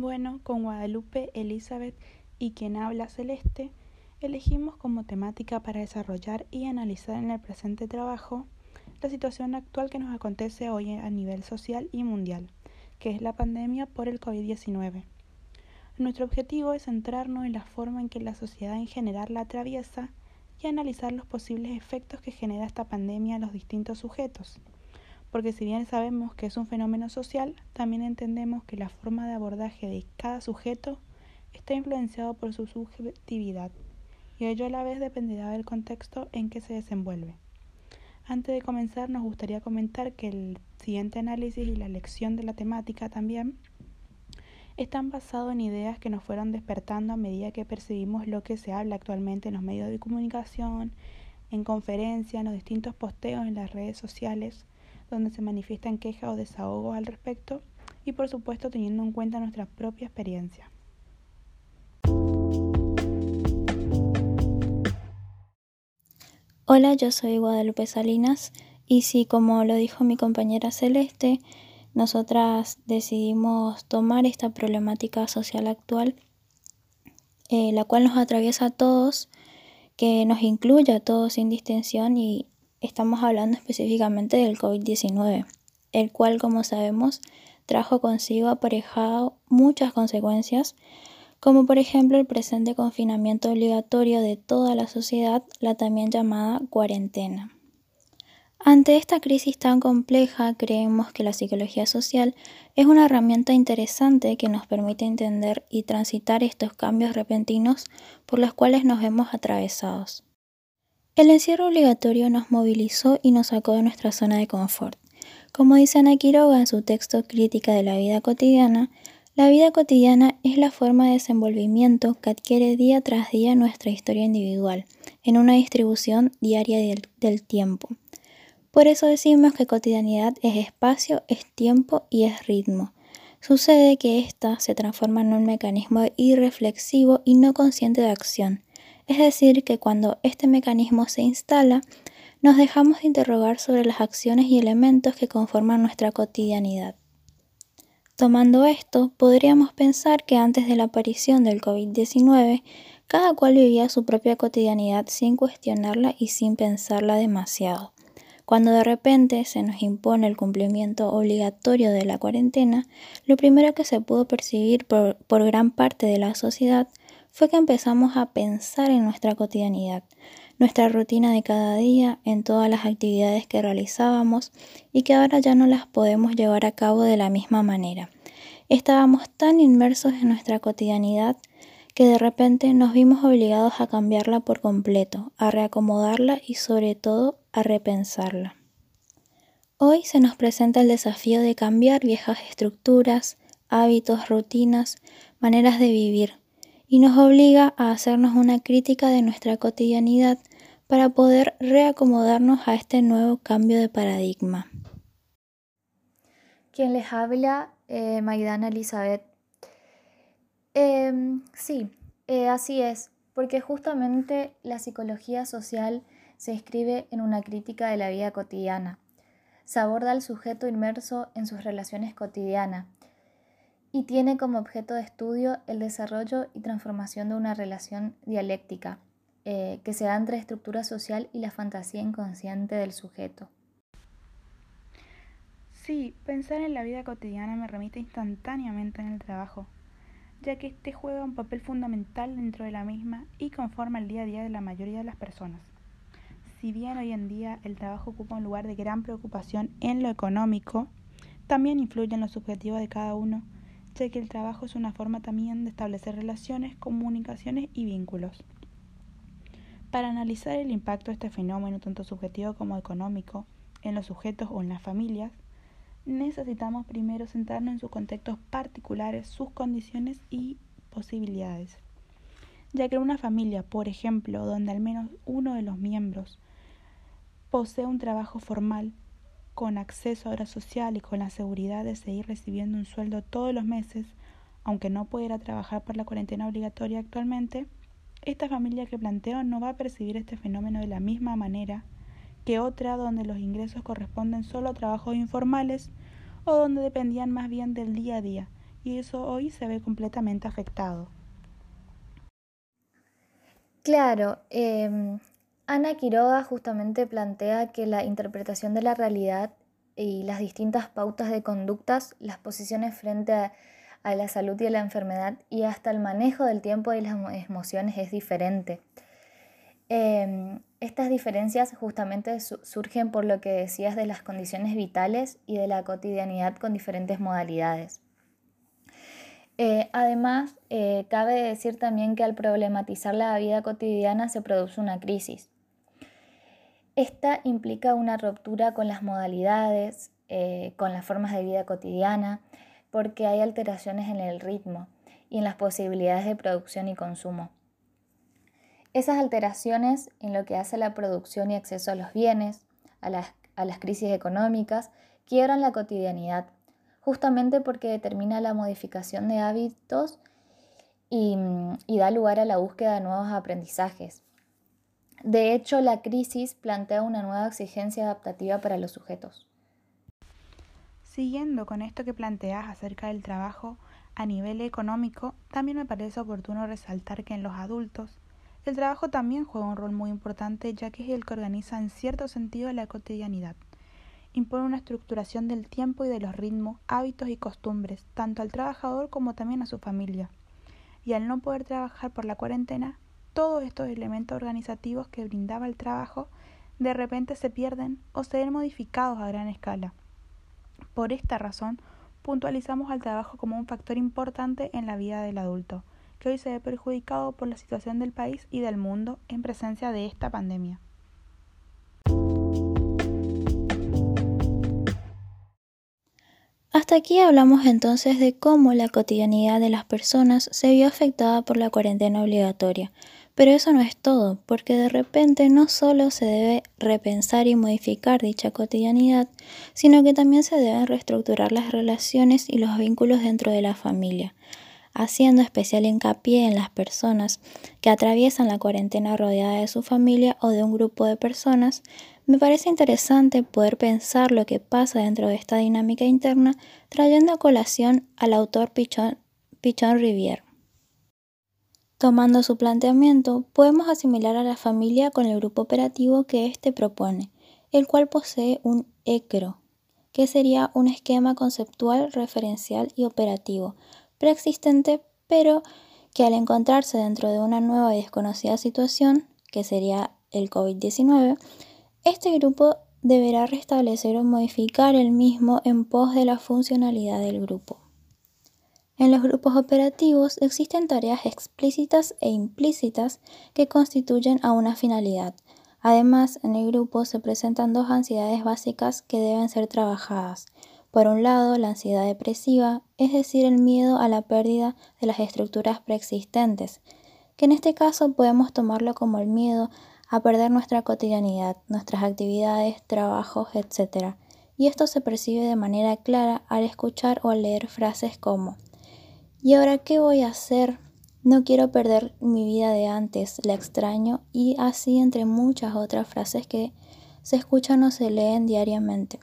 Bueno, con Guadalupe, Elizabeth y quien habla Celeste, elegimos como temática para desarrollar y analizar en el presente trabajo la situación actual que nos acontece hoy a nivel social y mundial, que es la pandemia por el COVID-19. Nuestro objetivo es centrarnos en la forma en que la sociedad en general la atraviesa y analizar los posibles efectos que genera esta pandemia en los distintos sujetos. Porque si bien sabemos que es un fenómeno social, también entendemos que la forma de abordaje de cada sujeto está influenciado por su subjetividad y ello a la vez dependerá del contexto en que se desenvuelve. Antes de comenzar, nos gustaría comentar que el siguiente análisis y la lección de la temática también están basados en ideas que nos fueron despertando a medida que percibimos lo que se habla actualmente en los medios de comunicación, en conferencias, en los distintos posteos en las redes sociales, donde se manifiestan quejas o desahogos al respecto, y por supuesto teniendo en cuenta nuestra propia experiencia. Hola, yo soy Guadalupe Salinas y si como lo dijo mi compañera Celeste, nosotras decidimos tomar esta problemática social actual, eh, la cual nos atraviesa a todos, que nos incluye a todos sin distinción y estamos hablando específicamente del COVID-19, el cual, como sabemos, trajo consigo aparejado muchas consecuencias, como por ejemplo el presente confinamiento obligatorio de toda la sociedad, la también llamada cuarentena. Ante esta crisis tan compleja, creemos que la psicología social es una herramienta interesante que nos permite entender y transitar estos cambios repentinos por los cuales nos vemos atravesados. El encierro obligatorio nos movilizó y nos sacó de nuestra zona de confort. Como dice Ana Quiroga en su texto Crítica de la vida cotidiana, la vida cotidiana es la forma de desenvolvimiento que adquiere día tras día nuestra historia individual, en una distribución diaria del, tiempo por eso decimos que cotidianidad es espacio, es tiempo y es ritmo. Sucede que ésta se transforma en un mecanismo irreflexivo y no consciente de acción. Es decir, que cuando este mecanismo se instala, nos dejamos de interrogar sobre las acciones y elementos que conforman nuestra cotidianidad. Tomando esto, podríamos pensar que antes de la aparición del COVID-19, cada cual vivía su propia cotidianidad sin cuestionarla y sin pensarla demasiado. Cuando de repente se nos impone el cumplimiento obligatorio de la cuarentena, lo primero que se pudo percibir por, gran parte de la sociedad fue que empezamos a pensar en nuestra cotidianidad, nuestra rutina de cada día, en todas las actividades que realizábamos y que ahora ya no las podemos llevar a cabo de la misma manera. Estábamos tan inmersos en nuestra cotidianidad que de repente nos vimos obligados a cambiarla por completo, a reacomodarla y sobre todo a repensarla. Hoy se nos presenta el desafío de cambiar viejas estructuras, hábitos, rutinas, maneras de vivir, y nos obliga a hacernos una crítica de nuestra cotidianidad para poder reacomodarnos a este nuevo cambio de paradigma. Quien les habla, eh, Maidana Elizabeth. Em, sí, eh, así es, porque justamente la psicología social se escribe en una crítica de la vida cotidiana. Se aborda al sujeto inmerso en sus relaciones cotidianas y tiene como objeto de estudio el desarrollo y transformación de una relación dialéctica eh, que se da entre estructura social y la fantasía inconsciente del sujeto. Sí, pensar en la vida cotidiana me remite instantáneamente en el trabajo, ya que este juega un papel fundamental dentro de la misma y conforma el día a día de la mayoría de las personas. Si bien hoy en día el trabajo ocupa un lugar de gran preocupación en lo económico, también influye en los objetivos de cada uno, que el trabajo es una forma también de establecer relaciones, comunicaciones y vínculos. Para analizar el impacto de este fenómeno, tanto subjetivo como económico, en los sujetos o en las familias, necesitamos primero centrarnos en sus contextos particulares, sus condiciones y posibilidades. Ya que una familia, por ejemplo, donde al menos uno de los miembros posee un trabajo formal, con acceso a obra social y con la seguridad de seguir recibiendo un sueldo todos los meses, aunque no pudiera trabajar por la cuarentena obligatoria actualmente, esta familia que planteo no va a percibir este fenómeno de la misma manera que otra donde los ingresos corresponden solo a trabajos informales o donde dependían más bien del día a día, y eso hoy se ve completamente afectado. Claro, em, Ana Quiroga justamente plantea que la interpretación de la realidad y las distintas pautas de conductas, las posiciones frente a, la salud y a la enfermedad y hasta el manejo del tiempo y las emociones es diferente. Em, estas diferencias justamente surgen por lo que decías de las condiciones vitales y de la cotidianidad con diferentes modalidades. Eh, además, eh, cabe decir también que al problematizar la vida cotidiana se produce una crisis. Esta implica una ruptura con las modalidades, eh, con las formas de vida cotidiana, porque hay alteraciones en el ritmo y en las posibilidades de producción y consumo. Esas alteraciones en lo que hace la producción y acceso a los bienes, a las, crisis económicas, quiebran la cotidianidad, justamente porque determina la modificación de hábitos y da lugar a la búsqueda de nuevos aprendizajes. De hecho, la crisis plantea una nueva exigencia adaptativa para los sujetos. Siguiendo con esto que planteas acerca del trabajo a nivel económico, también me parece oportuno resaltar que en los adultos el trabajo también juega un rol muy importante ya que es el que organiza en cierto sentido la cotidianidad. Impone una estructuración del tiempo y de los ritmos, hábitos y costumbres, tanto al trabajador como también a su familia. Y al no poder trabajar por la cuarentena, todos estos elementos organizativos que brindaba el trabajo de repente se pierden o se ven modificados a gran escala. Por esta razón, puntualizamos al trabajo como un factor importante en la vida del adulto, que hoy se ve perjudicado por la situación del país y del mundo en presencia de esta pandemia. Hasta aquí hablamos entonces de cómo la cotidianidad de las personas se vio afectada por la cuarentena obligatoria. Pero eso no es todo, porque de repente no solo se debe repensar y modificar dicha cotidianidad, sino que también se deben reestructurar las relaciones y los vínculos dentro de la familia haciendo especial hincapié en las personas que atraviesan la cuarentena rodeada de su familia o de un grupo de personas, me parece interesante poder pensar lo que pasa dentro de esta dinámica interna, trayendo a colación al autor Pichon, Pichon Rivière. Tomando su planteamiento, podemos asimilar a la familia con el grupo operativo que éste propone, el cual posee un ECRO, que sería un esquema conceptual, referencial y operativo, preexistente, pero que al encontrarse dentro de una nueva y desconocida situación, que sería el COVID-19, este grupo deberá restablecer o modificar el mismo en pos de la funcionalidad del grupo. En los grupos operativos existen tareas explícitas e implícitas que constituyen a una finalidad. Además, en el grupo se presentan dos ansiedades básicas que deben ser trabajadas, por un lado, la ansiedad depresiva, es decir, el miedo a la pérdida de las estructuras preexistentes, que en este caso podemos tomarlo como el miedo a perder nuestra cotidianidad, nuestras actividades, trabajos, etc. Y esto se percibe de manera clara al escuchar o al leer frases como ¿Y ahora qué voy a hacer? No quiero perder mi vida de antes, la extraño y así entre muchas otras frases que se escuchan o se leen diariamente.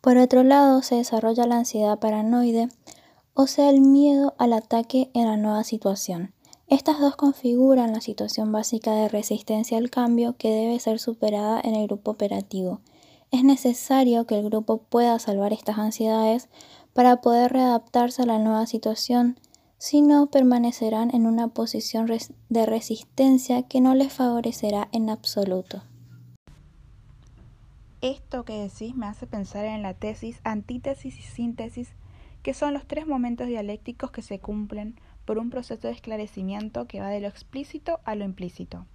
Por otro lado, se desarrolla la ansiedad paranoide, o sea, el miedo al ataque en la nueva situación. Estas dos configuran la situación básica de resistencia al cambio que debe ser superada en el grupo operativo. Es necesario que el grupo pueda salvar estas ansiedades para poder readaptarse a la nueva situación, si no permanecerán en una posición de resistencia que no les favorecerá en absoluto. Esto que decís me hace pensar en la tesis, antítesis y síntesis, que son los tres momentos dialécticos que se cumplen por un proceso de esclarecimiento que va de lo explícito a lo implícito.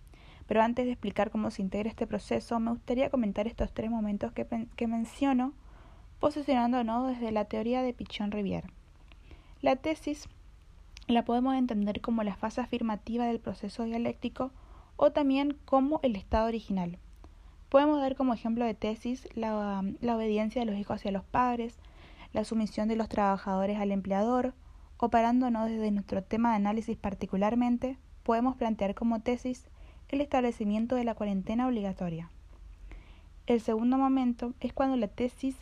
Pero antes de explicar cómo se integra este proceso, me gustaría comentar estos tres momentos que, que menciono, posicionándonos desde la teoría de Pichon Rivière. La tesis la podemos entender como la fase afirmativa del proceso dialéctico o también como el estado original. Podemos dar como ejemplo de tesis la, obediencia de los hijos hacia los padres, la sumisión de los trabajadores al empleador, o parándonos desde nuestro tema de análisis particularmente, podemos plantear como tesis el establecimiento de la cuarentena obligatoria. El segundo momento es cuando la tesis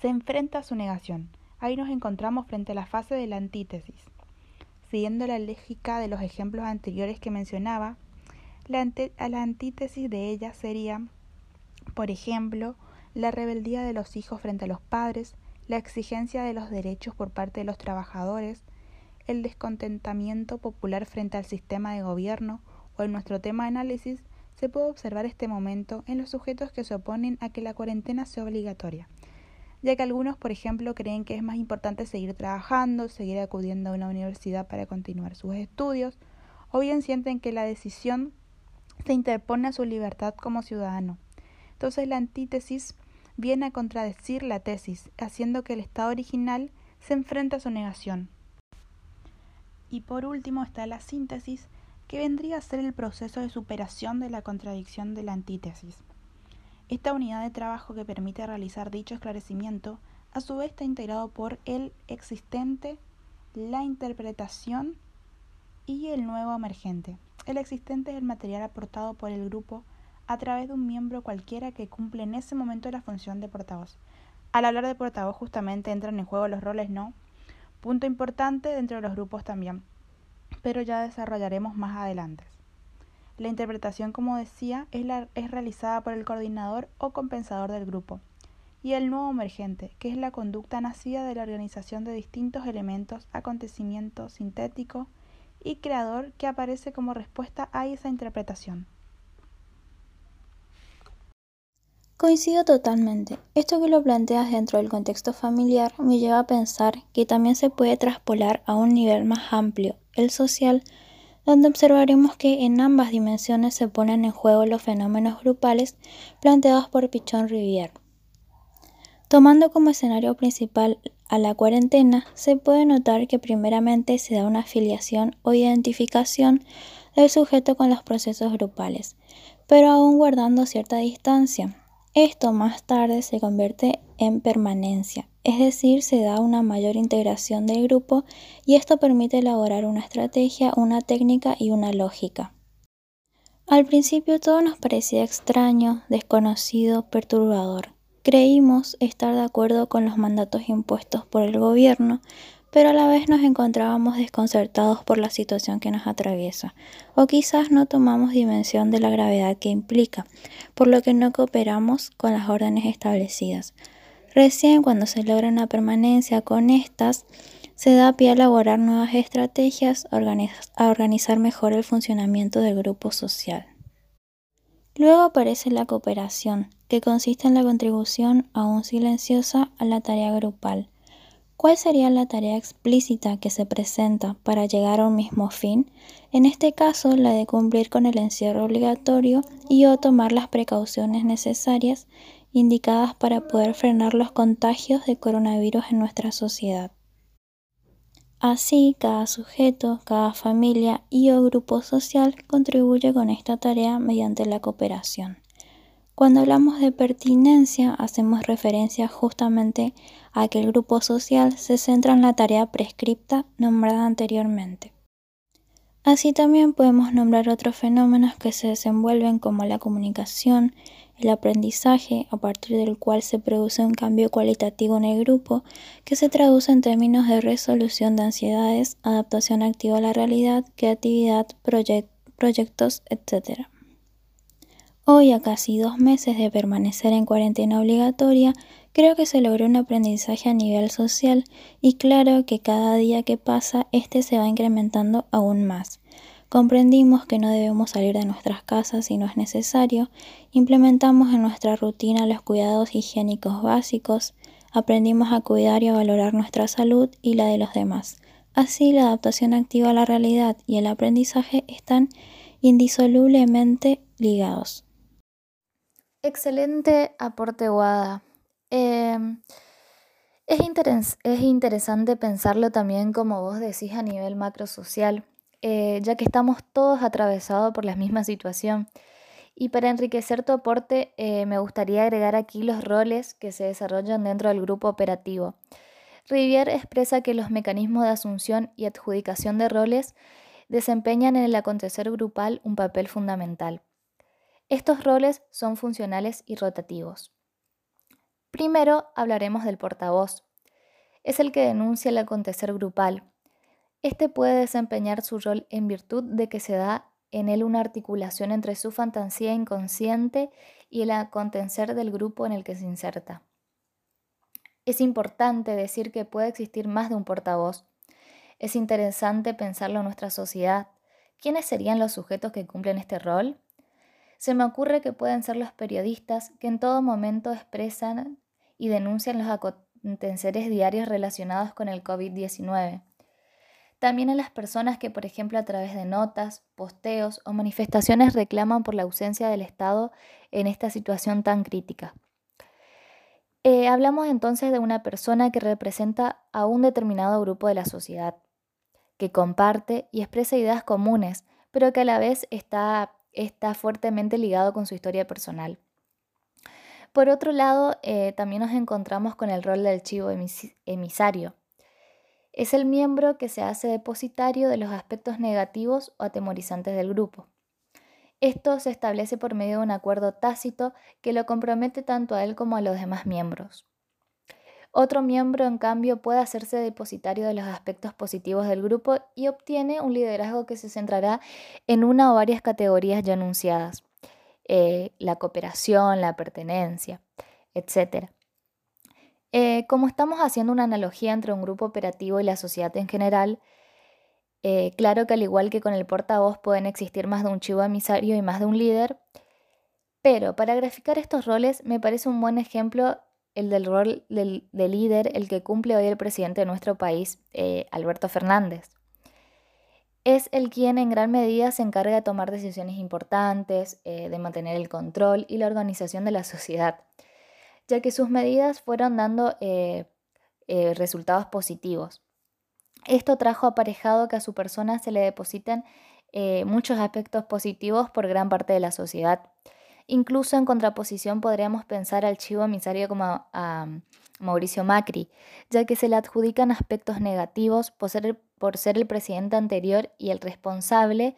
se enfrenta a su negación, ahí nos encontramos frente a la fase de la antítesis. Siguiendo la lógica de los ejemplos anteriores que mencionaba, la, la antítesis de ella sería, por ejemplo, la rebeldía de los hijos frente a los padres, la exigencia de los derechos por parte de los trabajadores, el descontentamiento popular frente al sistema de gobierno o en nuestro tema de análisis, se puede observar este momento en los sujetos que se oponen a que la cuarentena sea obligatoria, ya que algunos, por ejemplo, creen que es más importante seguir trabajando, seguir acudiendo a una universidad para continuar sus estudios, o bien sienten que la decisión se interpone a su libertad como ciudadano. Entonces la antítesis viene a contradecir la tesis, haciendo que el estado original se enfrente a su negación. Y por último está la síntesis, que vendría a ser el proceso de superación de la contradicción de la antítesis. Esta unidad de trabajo que permite realizar dicho esclarecimiento, a su vez está integrado por el existente, la interpretación y el nuevo emergente. El existente es el material aportado por el grupo a través de un miembro cualquiera que cumple en ese momento la función de portavoz. Al hablar de portavoz justamente entran en juego los roles no, punto importante dentro de los grupos también, pero ya desarrollaremos más adelante. La interpretación, como decía, es, es realizada por el coordinador o compensador del grupo, y el nuevo emergente, que es la conducta nacida de la organización de distintos elementos, acontecimiento sintético y creador que aparece como respuesta a esa interpretación. Coincido totalmente. Esto que lo planteas dentro del contexto familiar me lleva a pensar que también se puede traspolar a un nivel más amplio, el social, donde observaremos que en ambas dimensiones se ponen en juego los fenómenos grupales planteados por Pichon Rivière. Tomando como escenario principal a la cuarentena, se puede notar que primeramente se da una afiliación o identificación del sujeto con los procesos grupales, pero aún guardando cierta distancia esto más tarde se convierte en permanencia, es decir, se da una mayor integración del grupo y esto permite elaborar una estrategia, una técnica y una lógica. Al principio todo nos parecía extraño, desconocido, perturbador. Creímos estar de acuerdo con los mandatos impuestos por el gobierno, pero a la vez nos encontrábamos desconcertados por la situación que nos atraviesa, o quizás no tomamos dimensión de la gravedad que implica, por lo que no cooperamos con las órdenes establecidas. Recién cuando se logra una permanencia con estas, se da pie a elaborar nuevas estrategias, a organizar mejor el funcionamiento del grupo social. Luego aparece la cooperación, que consiste en la contribución aún silenciosa a la tarea grupal, ¿Cuál sería la tarea explícita que se presenta para llegar a un mismo fin? En este caso, la de cumplir con el encierro obligatorio y o tomar las precauciones necesarias indicadas para poder frenar los contagios de coronavirus en nuestra sociedad. Así, cada sujeto, cada familia y o grupo social contribuye con esta tarea mediante la cooperación. Cuando hablamos de pertinencia, hacemos referencia justamente a que el grupo social se centra en la tarea prescripta nombrada anteriormente. Así también podemos nombrar otros fenómenos que se desenvuelven como la comunicación, el aprendizaje, a partir del cual se produce un cambio cualitativo en el grupo, que se traduce en términos de resolución de ansiedades, adaptación activa a la realidad, creatividad, proyectos, etc. Hoy, a casi dos meses de permanecer en cuarentena obligatoria, creo que se logró un aprendizaje a nivel social y claro que cada día que pasa este se va incrementando aún más. Comprendimos que no debemos salir de nuestras casas si no es necesario, implementamos en nuestra rutina los cuidados higiénicos básicos, aprendimos a cuidar y a valorar nuestra salud y la de los demás. Así, la adaptación activa a la realidad y el aprendizaje están indisolublemente ligados. Excelente aporte, Guada. Em, es, interesante pensarlo también, como vos decís, a nivel macrosocial, eh, ya que estamos todos atravesados por la misma situación. Y para enriquecer tu aporte, eh, me gustaría agregar aquí los roles que se desarrollan dentro del grupo operativo. Rivière expresa que los mecanismos de asunción y adjudicación de roles desempeñan en el acontecer grupal un papel fundamental. Estos roles son funcionales y rotativos. Primero hablaremos del portavoz. es el que denuncia el acontecer grupal. Este puede desempeñar su rol en virtud de que se da en él una articulación entre su fantasía inconsciente y el acontecer del grupo en el que se inserta. Es importante decir que puede existir más de un portavoz. Es interesante pensarlo en nuestra sociedad. ¿Quiénes serían los sujetos que cumplen este rol? Se me ocurre que pueden ser los periodistas que en todo momento expresan y denuncian los aconteceres diarios relacionados con el COVID-19. También a las personas que, por ejemplo, a través de notas, posteos o manifestaciones reclaman por la ausencia del Estado en esta situación tan crítica. Eh, hablamos entonces de una persona que representa a un determinado grupo de la sociedad, que comparte y expresa ideas comunes, pero que a la vez está, está fuertemente ligado con su historia personal. Por otro lado, eh, también nos encontramos con el rol del chivo emisario. Es el miembro que se hace depositario de los aspectos negativos o atemorizantes del grupo. Esto se establece por medio de un acuerdo tácito que lo compromete tanto a él como a los demás miembros. Otro miembro, en cambio, puede hacerse depositario de los aspectos positivos del grupo y obtiene un liderazgo que se centrará en una o varias categorías ya anunciadas. Eh, la cooperación, la pertenencia, etc. Eh, como estamos haciendo una analogía entre un grupo operativo y la sociedad en general, eh, claro que al igual que con el portavoz pueden existir más de un chivo emisario y más de un líder, pero para graficar estos roles me parece un buen ejemplo el del rol del, líder, el que cumple hoy el presidente de nuestro país, Alberto Fernández. Es el quien en gran medida se encarga de tomar decisiones importantes, eh, de mantener el control y la organización de la sociedad, ya que sus medidas fueron dando eh, eh, resultados positivos. Esto trajo aparejado que a su persona se le depositen muchos aspectos positivos por gran parte de la sociedad. Incluso en contraposición podríamos pensar al chivo emisario como a Mauricio Macri, ya que se le adjudican aspectos negativos por ser el presidente anterior y el responsable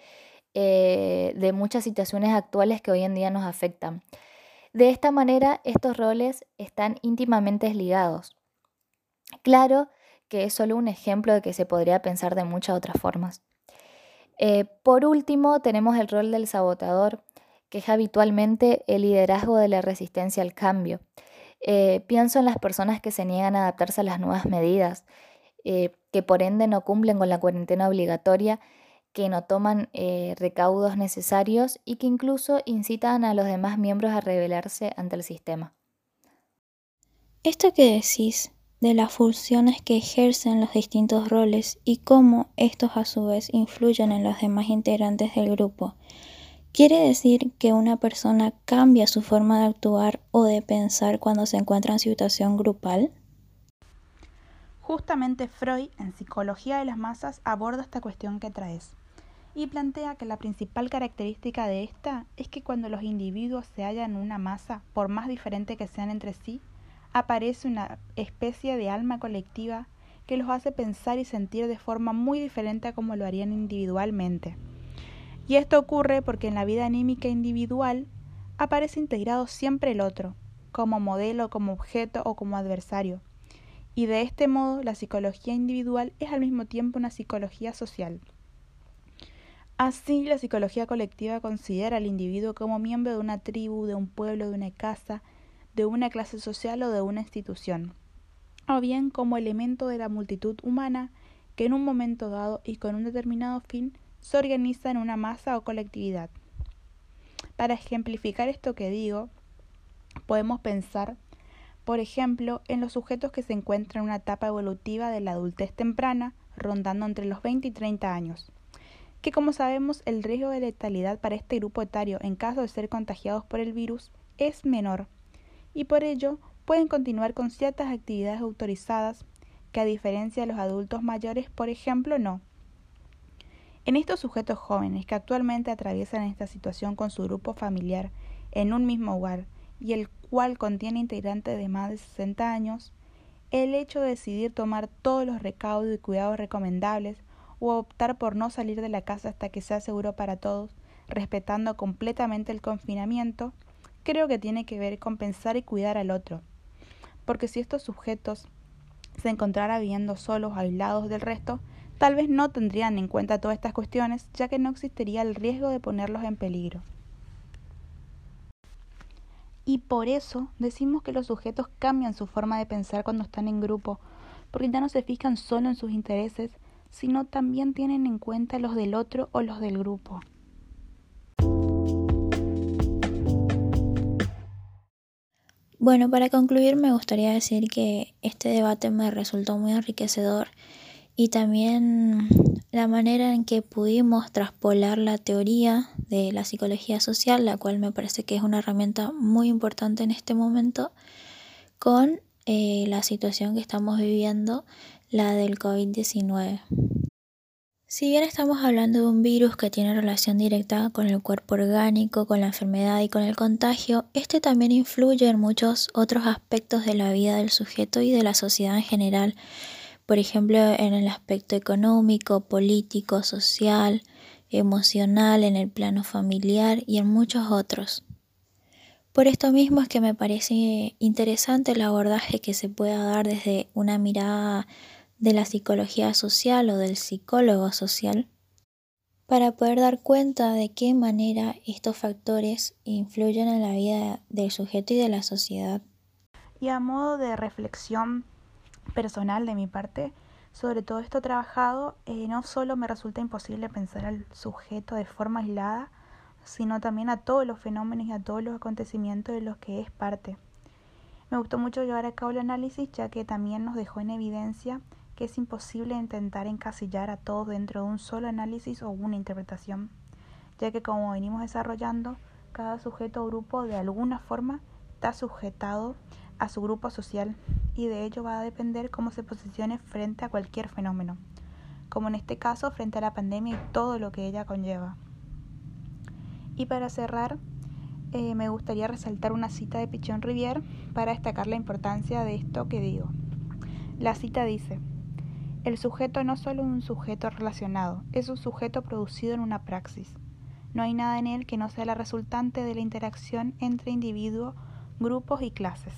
eh, de muchas situaciones actuales que hoy en día nos afectan. De esta manera, estos roles están íntimamente ligados. Claro que es solo un ejemplo de que se podría pensar de muchas otras formas. Eh, por último, tenemos el rol del sabotador, que es habitualmente el liderazgo de la resistencia al cambio. Eh, pienso en las personas que se niegan a adaptarse a las nuevas medidas, eh, que por ende no cumplen con la cuarentena obligatoria, que no toman eh, recaudos necesarios y que incluso incitan a los demás miembros a rebelarse ante el sistema. Esto que decís de las funciones que ejercen los distintos roles y cómo estos a su vez influyen en los demás integrantes del grupo, ¿quiere decir que una persona cambia su forma de actuar o de pensar cuando se encuentra en situación grupal? Justamente Freud, en Psicología de las Masas, aborda esta cuestión que traes y plantea que la principal característica de esta es que cuando los individuos se hallan en una masa, por más diferente que sean entre sí, aparece una especie de alma colectiva que los hace pensar y sentir de forma muy diferente a como lo harían individualmente. Y esto ocurre porque en la vida anímica individual aparece integrado siempre el otro, como modelo, como objeto o como adversario, y de este modo la psicología individual es al mismo tiempo una psicología social. Así, la psicología colectiva considera al individuo como miembro de una tribu, de un pueblo, de una casa, de una clase social o de una institución, o bien como elemento de la multitud humana que en un momento dado y con un determinado fin se organiza en una masa o colectividad. Para ejemplificar esto que digo, podemos pensar por ejemplo, en los sujetos que se encuentran en una etapa evolutiva de la adultez temprana, rondando entre los 20 y 30 años, que como sabemos el riesgo de letalidad para este grupo etario en caso de ser contagiados por el virus es menor, y por ello pueden continuar con ciertas actividades autorizadas que a diferencia de los adultos mayores, por ejemplo, no. En estos sujetos jóvenes que actualmente atraviesan esta situación con su grupo familiar en un mismo hogar y el cual contiene integrantes de más de 60 años, el hecho de decidir tomar todos los recaudos y cuidados recomendables o optar por no salir de la casa hasta que sea seguro para todos, respetando completamente el confinamiento, creo que tiene que ver con pensar y cuidar al otro. Porque si estos sujetos se encontrara viviendo solos, aislados del resto, tal vez no tendrían en cuenta todas estas cuestiones, ya que no existiría el riesgo de ponerlos en peligro. Y por eso decimos que los sujetos cambian su forma de pensar cuando están en grupo, porque ya no se fijan solo en sus intereses, sino también tienen en cuenta los del otro o los del grupo. Bueno, para concluir me gustaría decir que este debate me resultó muy enriquecedor y también la manera en que pudimos traspolar la teoría de la psicología social, la cual me parece que es una herramienta muy importante en este momento, con eh, la situación que estamos viviendo, la del COVID-19. Si bien estamos hablando de un virus que tiene relación directa con el cuerpo orgánico, con la enfermedad y con el contagio, este también influye en muchos otros aspectos de la vida del sujeto y de la sociedad en general, por ejemplo en el aspecto económico, político, social, emocional, en el plano familiar y en muchos otros. Por esto mismo es que me parece interesante el abordaje que se pueda dar desde una mirada de la psicología social o del psicólogo social para poder dar cuenta de qué manera estos factores influyen en la vida del sujeto y de la sociedad. Y a modo de reflexión personal de mi parte, sobre todo esto trabajado, eh, no solo me resulta imposible pensar al sujeto de forma aislada, sino también a todos los fenómenos y a todos los acontecimientos de los que es parte. Me gustó mucho llevar a cabo el análisis ya que también nos dejó en evidencia que es imposible intentar encasillar a todos dentro de un solo análisis o una interpretación, ya que como venimos desarrollando, cada sujeto o grupo de alguna forma está sujetado a su grupo social y de ello va a depender cómo se posicione frente a cualquier fenómeno, como en este caso frente a la pandemia y todo lo que ella conlleva. Y para cerrar, eh, me gustaría resaltar una cita de Pichón Rivière para destacar la importancia de esto que digo. La cita dice, el sujeto no solo es un sujeto relacionado, es un sujeto producido en una praxis. No hay nada en él que no sea la resultante de la interacción entre individuos, grupos y clases.